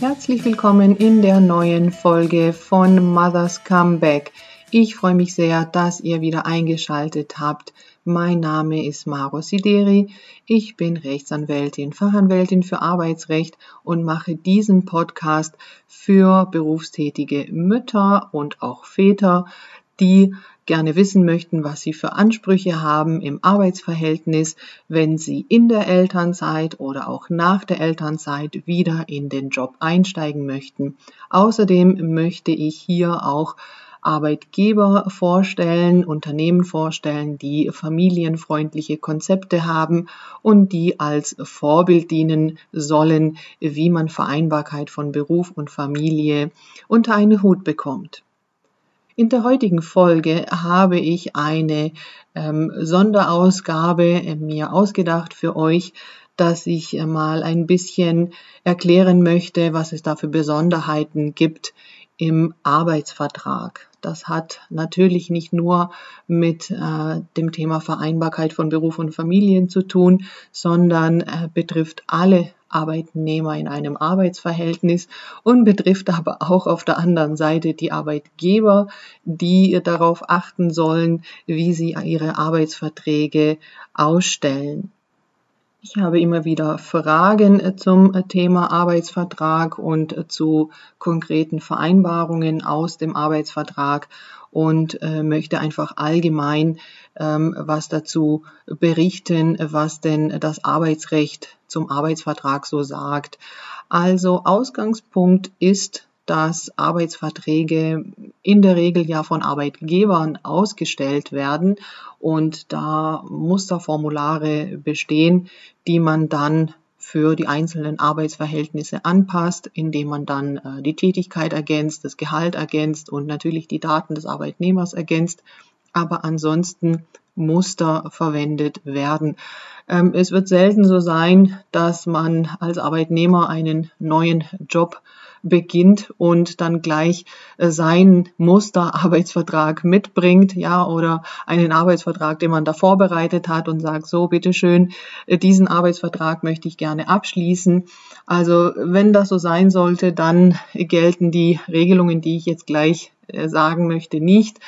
Herzlich willkommen in der neuen Folge von Mother's Comeback. Ich freue mich sehr, dass ihr wieder eingeschaltet habt. Mein Name ist Maro Sideri. Ich bin Rechtsanwältin, Fachanwältin für Arbeitsrecht und mache diesen Podcast für berufstätige Mütter und auch Väter, die gerne wissen möchten, was sie für Ansprüche haben im Arbeitsverhältnis, wenn sie in der Elternzeit oder auch nach der Elternzeit wieder in den Job einsteigen möchten. Außerdem möchte ich hier auch Arbeitgeber vorstellen, Unternehmen vorstellen, die familienfreundliche Konzepte haben und die als Vorbild dienen sollen, wie man Vereinbarkeit von Beruf und Familie unter einen Hut bekommt. In der heutigen Folge habe ich eine ähm, Sonderausgabe äh, mir ausgedacht für euch, dass ich äh, mal ein bisschen erklären möchte, was es da für Besonderheiten gibt im Arbeitsvertrag. Das hat natürlich nicht nur mit äh, dem Thema Vereinbarkeit von Beruf und Familien zu tun, sondern äh, betrifft alle Arbeitnehmer in einem Arbeitsverhältnis und betrifft aber auch auf der anderen Seite die Arbeitgeber, die darauf achten sollen, wie sie ihre Arbeitsverträge ausstellen. Ich habe immer wieder Fragen zum Thema Arbeitsvertrag und zu konkreten Vereinbarungen aus dem Arbeitsvertrag und äh, möchte einfach allgemein ähm, was dazu berichten, was denn das Arbeitsrecht zum Arbeitsvertrag so sagt. Also Ausgangspunkt ist, dass Arbeitsverträge in der Regel ja von Arbeitgebern ausgestellt werden und da Musterformulare bestehen, die man dann für die einzelnen Arbeitsverhältnisse anpasst, indem man dann äh, die Tätigkeit ergänzt, das Gehalt ergänzt und natürlich die Daten des Arbeitnehmers ergänzt. Aber ansonsten Muster verwendet werden. Ähm, es wird selten so sein, dass man als Arbeitnehmer einen neuen Job beginnt und dann gleich äh, seinen Musterarbeitsvertrag mitbringt, ja, oder einen Arbeitsvertrag, den man da vorbereitet hat und sagt, so, bitteschön, äh, diesen Arbeitsvertrag möchte ich gerne abschließen. Also, wenn das so sein sollte, dann gelten die Regelungen, die ich jetzt gleich äh, sagen möchte, nicht.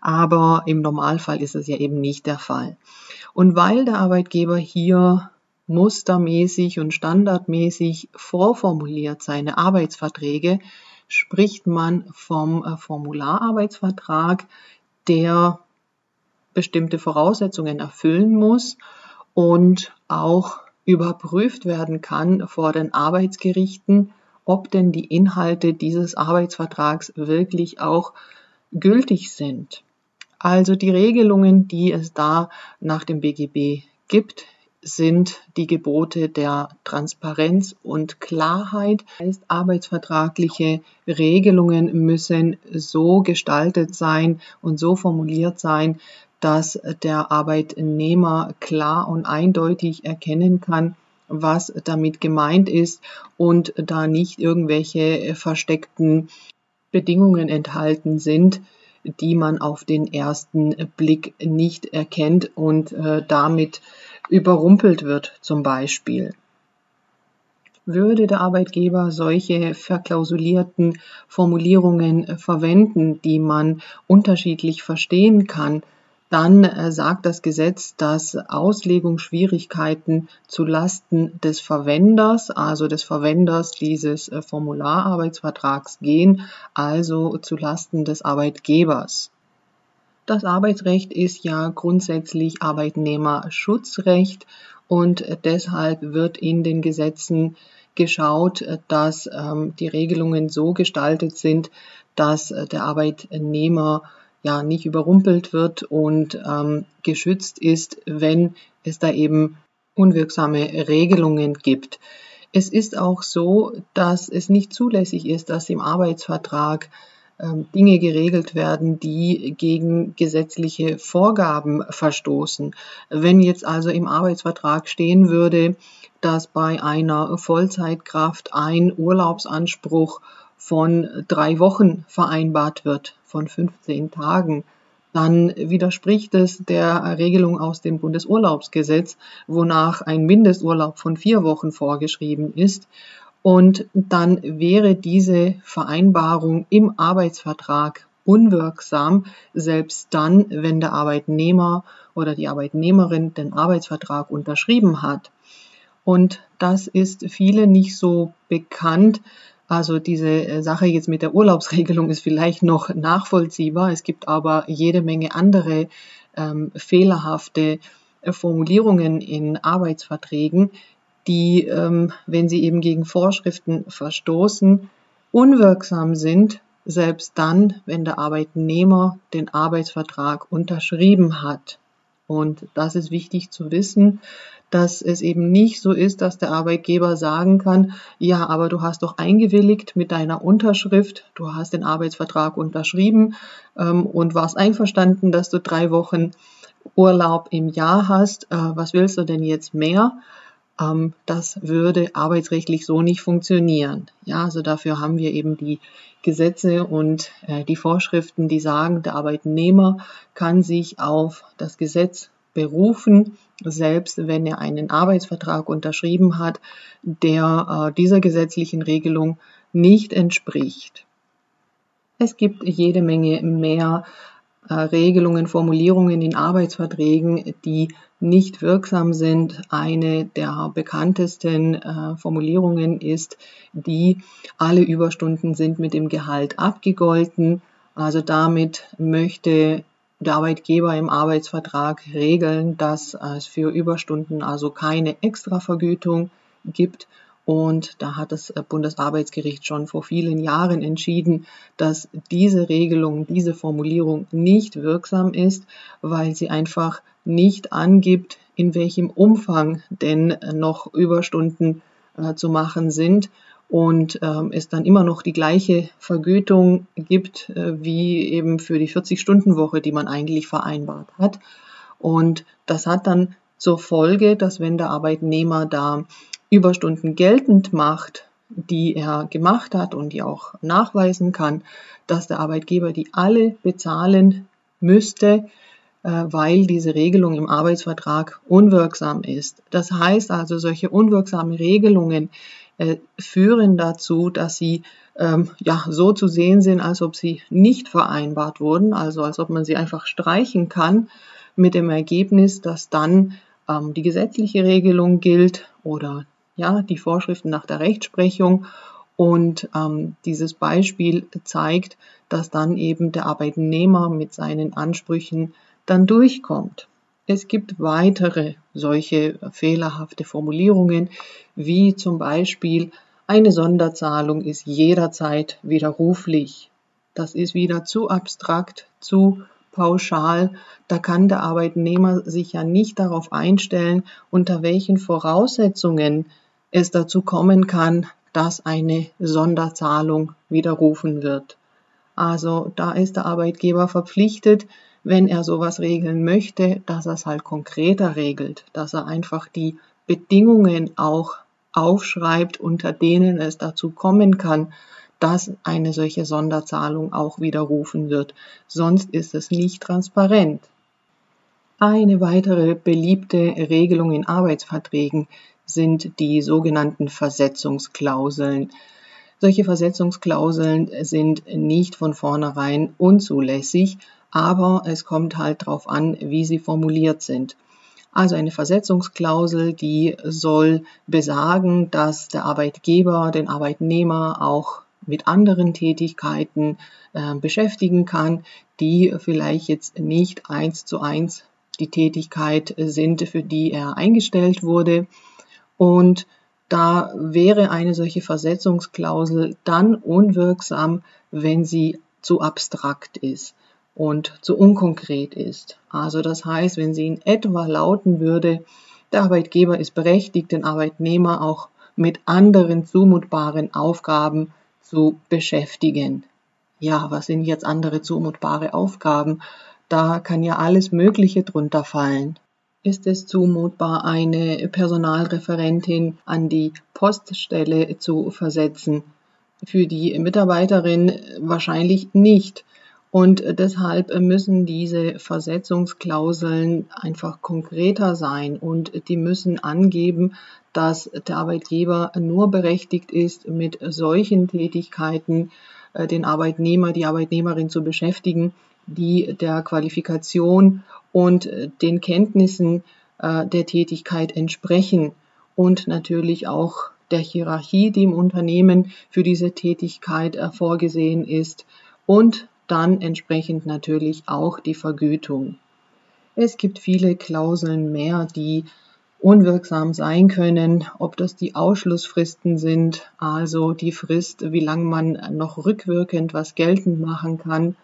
Aber im Normalfall ist es ja eben nicht der Fall. Und weil der Arbeitgeber hier mustermäßig und standardmäßig vorformuliert seine Arbeitsverträge, spricht man vom äh, Formulararbeitsvertrag, der bestimmte Voraussetzungen erfüllen muss und auch überprüft werden kann vor den Arbeitsgerichten, ob denn die Inhalte dieses Arbeitsvertrags wirklich auch gültig sind. Also die Regelungen, die es da nach dem BGB gibt, sind die Gebote der Transparenz und Klarheit. Heißt, arbeitsvertragliche Regelungen müssen so gestaltet sein und so formuliert sein, dass der Arbeitnehmer klar und eindeutig erkennen kann, was damit gemeint ist und da nicht irgendwelche versteckten Bedingungen enthalten sind, die man auf den ersten Blick nicht erkennt und äh, damit überrumpelt wird zum Beispiel. Würde der Arbeitgeber solche verklausulierten Formulierungen verwenden, die man unterschiedlich verstehen kann, dann äh, sagt das Gesetz, dass Auslegungsschwierigkeiten zu Lasten des Verwenders, also des Verwenders dieses äh, Formulararbeitsvertrags gehen, also zu Lasten des Arbeitgebers. Das Arbeitsrecht ist ja grundsätzlich Arbeitnehmerschutzrecht und deshalb wird in den Gesetzen geschaut, dass ähm, die Regelungen so gestaltet sind, dass der Arbeitnehmer ja nicht überrumpelt wird und ähm, geschützt ist, wenn es da eben unwirksame Regelungen gibt. Es ist auch so, dass es nicht zulässig ist, dass im Arbeitsvertrag ähm, Dinge geregelt werden, die gegen gesetzliche Vorgaben verstoßen. Wenn jetzt also im Arbeitsvertrag stehen würde, dass bei einer Vollzeitkraft ein Urlaubsanspruch von drei Wochen vereinbart wird, von 15 Tagen, dann widerspricht es der Regelung aus dem Bundesurlaubsgesetz, wonach ein Mindesturlaub von vier Wochen vorgeschrieben ist. Und dann wäre diese Vereinbarung im Arbeitsvertrag unwirksam, selbst dann, wenn der Arbeitnehmer oder die Arbeitnehmerin den Arbeitsvertrag unterschrieben hat. Und das ist vielen nicht so bekannt. Also diese äh, Sache jetzt mit der Urlaubsregelung ist vielleicht noch nachvollziehbar. Es gibt aber jede Menge andere ähm, fehlerhafte äh, Formulierungen in Arbeitsverträgen, die, ähm, wenn sie eben gegen Vorschriften verstoßen, unwirksam sind, selbst dann, wenn der Arbeitnehmer den Arbeitsvertrag unterschrieben hat. Und das ist wichtig zu wissen, dass es eben nicht so ist, dass der Arbeitgeber sagen kann, ja, aber du hast doch eingewilligt mit deiner Unterschrift, du hast den Arbeitsvertrag unterschrieben ähm, und warst einverstanden, dass du drei Wochen Urlaub im Jahr hast. Äh, was willst du denn jetzt mehr? Ähm, das würde arbeitsrechtlich so nicht funktionieren. Ja, also dafür haben wir eben die Gesetze und äh, die Vorschriften, die sagen, der Arbeitnehmer kann sich auf das Gesetz berufen, selbst wenn er einen Arbeitsvertrag unterschrieben hat, der äh, dieser gesetzlichen Regelung nicht entspricht. Es gibt jede Menge mehr äh, Regelungen, Formulierungen in Arbeitsverträgen, die nicht wirksam sind. Eine der bekanntesten äh, Formulierungen ist die, alle Überstunden sind mit dem Gehalt abgegolten. Also damit möchte der Arbeitgeber im Arbeitsvertrag regeln, dass es für Überstunden also keine Extravergütung gibt. Und da hat das äh, Bundesarbeitsgericht schon vor vielen Jahren entschieden, dass diese Regelung, diese Formulierung nicht wirksam ist, weil sie einfach nicht angibt, in welchem Umfang denn noch Überstunden äh, zu machen sind und ähm, es dann immer noch die gleiche Vergütung gibt äh, wie eben für die 40-Stunden-Woche, die man eigentlich vereinbart hat. Und das hat dann zur Folge, dass wenn der Arbeitnehmer da Überstunden geltend macht, die er gemacht hat und die auch nachweisen kann, dass der Arbeitgeber die alle bezahlen müsste, äh, weil diese Regelung im Arbeitsvertrag unwirksam ist. Das heißt also, solche unwirksamen Regelungen führen dazu, dass sie ähm, ja so zu sehen sind, als ob sie nicht vereinbart wurden, also als ob man sie einfach streichen kann, mit dem Ergebnis, dass dann ähm, die gesetzliche Regelung gilt oder ja, die Vorschriften nach der Rechtsprechung. Und ähm, dieses Beispiel zeigt, dass dann eben der Arbeitnehmer mit seinen Ansprüchen dann durchkommt. Es gibt weitere solche fehlerhafte Formulierungen, wie zum Beispiel eine Sonderzahlung ist jederzeit widerruflich. Das ist wieder zu abstrakt, zu pauschal. Da kann der Arbeitnehmer sich ja nicht darauf einstellen, unter welchen Voraussetzungen es dazu kommen kann, dass eine Sonderzahlung widerrufen wird. Also da ist der Arbeitgeber verpflichtet, wenn er sowas regeln möchte, dass er es halt konkreter regelt, dass er einfach die Bedingungen auch aufschreibt, unter denen es dazu kommen kann, dass eine solche Sonderzahlung auch widerrufen wird. Sonst ist es nicht transparent. Eine weitere beliebte Regelung in Arbeitsverträgen sind die sogenannten Versetzungsklauseln. Solche Versetzungsklauseln sind nicht von vornherein unzulässig, aber es kommt halt darauf an, wie sie formuliert sind. Also eine Versetzungsklausel, die soll besagen, dass der Arbeitgeber den Arbeitnehmer auch mit anderen Tätigkeiten äh, beschäftigen kann, die vielleicht jetzt nicht eins zu eins die Tätigkeit sind, für die er eingestellt wurde. Und da wäre eine solche Versetzungsklausel dann unwirksam, wenn sie zu abstrakt ist und zu unkonkret ist. Also das heißt, wenn sie in etwa lauten würde, der Arbeitgeber ist berechtigt, den Arbeitnehmer auch mit anderen zumutbaren Aufgaben zu beschäftigen. Ja, was sind jetzt andere zumutbare Aufgaben? Da kann ja alles Mögliche drunter fallen ist es zumutbar, eine Personalreferentin an die Poststelle zu versetzen. Für die Mitarbeiterin wahrscheinlich nicht. Und deshalb müssen diese Versetzungsklauseln einfach konkreter sein. Und die müssen angeben, dass der Arbeitgeber nur berechtigt ist, mit solchen Tätigkeiten äh, den Arbeitnehmer, die Arbeitnehmerin zu beschäftigen, die der Qualifikation und äh, den Kenntnissen äh, der Tätigkeit entsprechen. Und natürlich auch der Hierarchie, die im Unternehmen für diese Tätigkeit vorgesehen ist. Und dann entsprechend natürlich auch die Vergütung. Es gibt viele Klauseln mehr, die unwirksam sein können, ob das die Ausschlussfristen sind, also die Frist, wie lange man noch rückwirkend was geltend machen kann.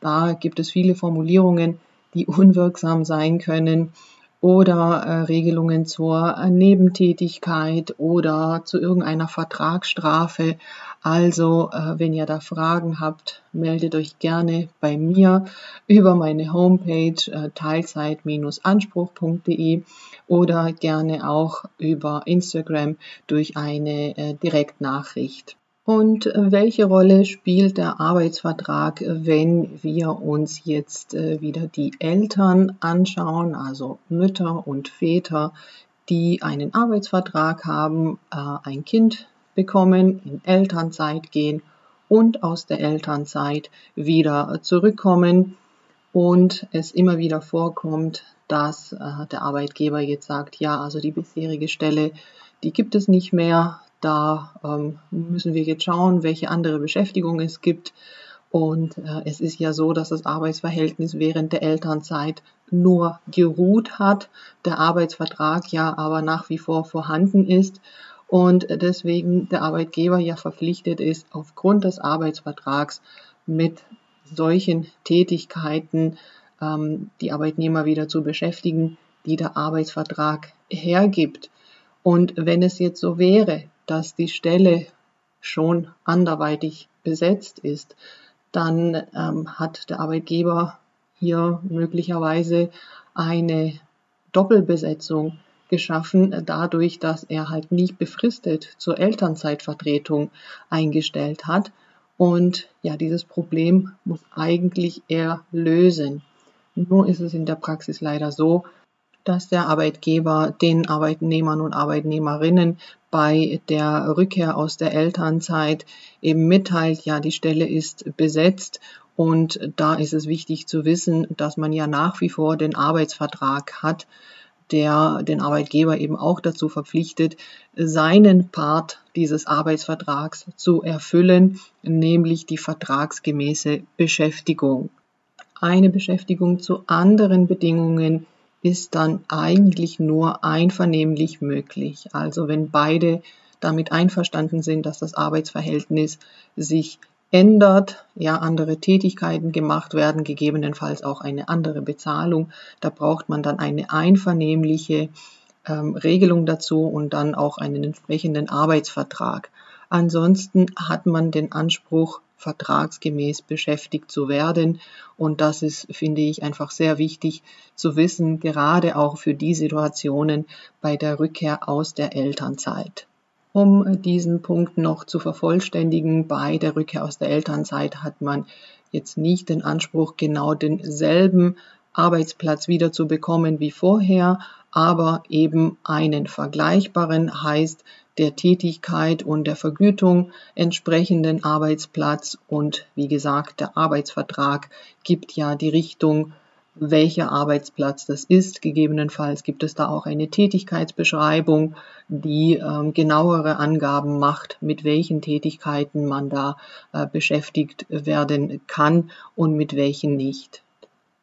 Da gibt es viele Formulierungen, die unwirksam sein können oder äh, Regelungen zur äh, Nebentätigkeit oder zu irgendeiner Vertragsstrafe. Also, äh, wenn ihr da Fragen habt, meldet euch gerne bei mir über meine Homepage äh, teilzeit-anspruch.de oder gerne auch über Instagram durch eine äh, Direktnachricht. Und äh, welche Rolle spielt der Arbeitsvertrag, wenn wir uns jetzt äh, wieder die Eltern anschauen, also Mütter und Väter, die einen Arbeitsvertrag haben, äh, ein Kind bekommen, in Elternzeit gehen und aus der Elternzeit wieder zurückkommen? Und es immer wieder vorkommt, dass der Arbeitgeber jetzt sagt, ja, also die bisherige Stelle, die gibt es nicht mehr, da ähm, müssen wir jetzt schauen, welche andere Beschäftigung es gibt. Und äh, es ist ja so, dass das Arbeitsverhältnis während der Elternzeit nur geruht hat, der Arbeitsvertrag ja aber nach wie vor vorhanden ist und deswegen der Arbeitgeber ja verpflichtet ist, aufgrund des Arbeitsvertrags mit solchen Tätigkeiten ähm, die Arbeitnehmer wieder zu beschäftigen, die der Arbeitsvertrag hergibt. Und wenn es jetzt so wäre, dass die Stelle schon anderweitig besetzt ist, dann ähm, hat der Arbeitgeber hier möglicherweise eine Doppelbesetzung geschaffen, dadurch, dass er halt nicht befristet zur Elternzeitvertretung eingestellt hat. Und ja, dieses Problem muss eigentlich er lösen. Nur ist es in der Praxis leider so, dass der Arbeitgeber den Arbeitnehmern und Arbeitnehmerinnen bei der Rückkehr aus der Elternzeit eben mitteilt, ja, die Stelle ist besetzt und da ist es wichtig zu wissen, dass man ja nach wie vor den Arbeitsvertrag hat, der den Arbeitgeber eben auch dazu verpflichtet, seinen Part dieses Arbeitsvertrags zu erfüllen, nämlich die vertragsgemäße Beschäftigung. Eine Beschäftigung zu anderen Bedingungen ist dann eigentlich nur einvernehmlich möglich. Also wenn beide damit einverstanden sind, dass das Arbeitsverhältnis sich ändert, ja, andere Tätigkeiten gemacht werden, gegebenenfalls auch eine andere Bezahlung. Da braucht man dann eine einvernehmliche ähm, Regelung dazu und dann auch einen entsprechenden Arbeitsvertrag. Ansonsten hat man den Anspruch, vertragsgemäß beschäftigt zu werden. Und das ist, finde ich, einfach sehr wichtig zu wissen, gerade auch für die Situationen bei der Rückkehr aus der Elternzeit. Um diesen Punkt noch zu vervollständigen, bei der Rückkehr aus der Elternzeit hat man jetzt nicht den Anspruch, genau denselben Arbeitsplatz wieder zu bekommen wie vorher, aber eben einen vergleichbaren heißt, der Tätigkeit und der Vergütung entsprechenden Arbeitsplatz. Und wie gesagt, der Arbeitsvertrag gibt ja die Richtung, welcher Arbeitsplatz das ist. Gegebenenfalls gibt es da auch eine Tätigkeitsbeschreibung, die ähm, genauere Angaben macht, mit welchen Tätigkeiten man da äh, beschäftigt werden kann und mit welchen nicht.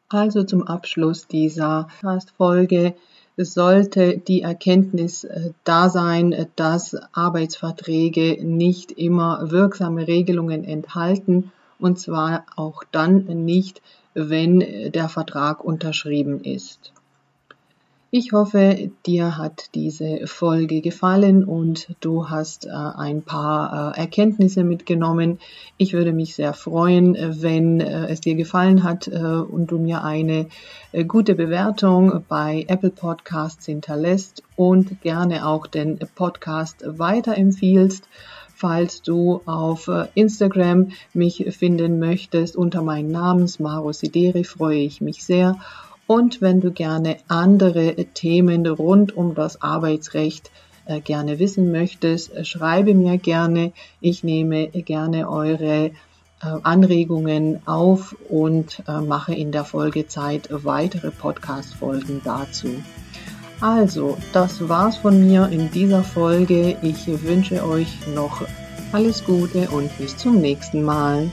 Also zum Abschluss dieser es sollte die Erkenntnis äh, da sein, dass Arbeitsverträge nicht immer wirksame Regelungen enthalten und zwar auch dann nicht, wenn der Vertrag unterschrieben ist. Ich hoffe, dir hat diese Folge gefallen und du hast äh, ein paar äh, Erkenntnisse mitgenommen. Ich würde mich sehr freuen, wenn äh, es dir gefallen hat äh, und du mir eine äh, gute Bewertung bei Apple Podcasts hinterlässt und gerne auch den Podcast weiterempfiehlst. falls du auf äh, Instagram mich finden möchtest unter meinem Namen Maro Sideri, freue ich mich sehr. Und wenn du gerne andere Themen rund um das Arbeitsrecht äh, gerne wissen möchtest, äh, schreibe mir gerne. Ich nehme gerne eure Anregungen auf und mache in der Folgezeit weitere Podcast-Folgen dazu. Also, das war's von mir in dieser Folge. Ich wünsche euch noch alles Gute und bis zum nächsten Mal.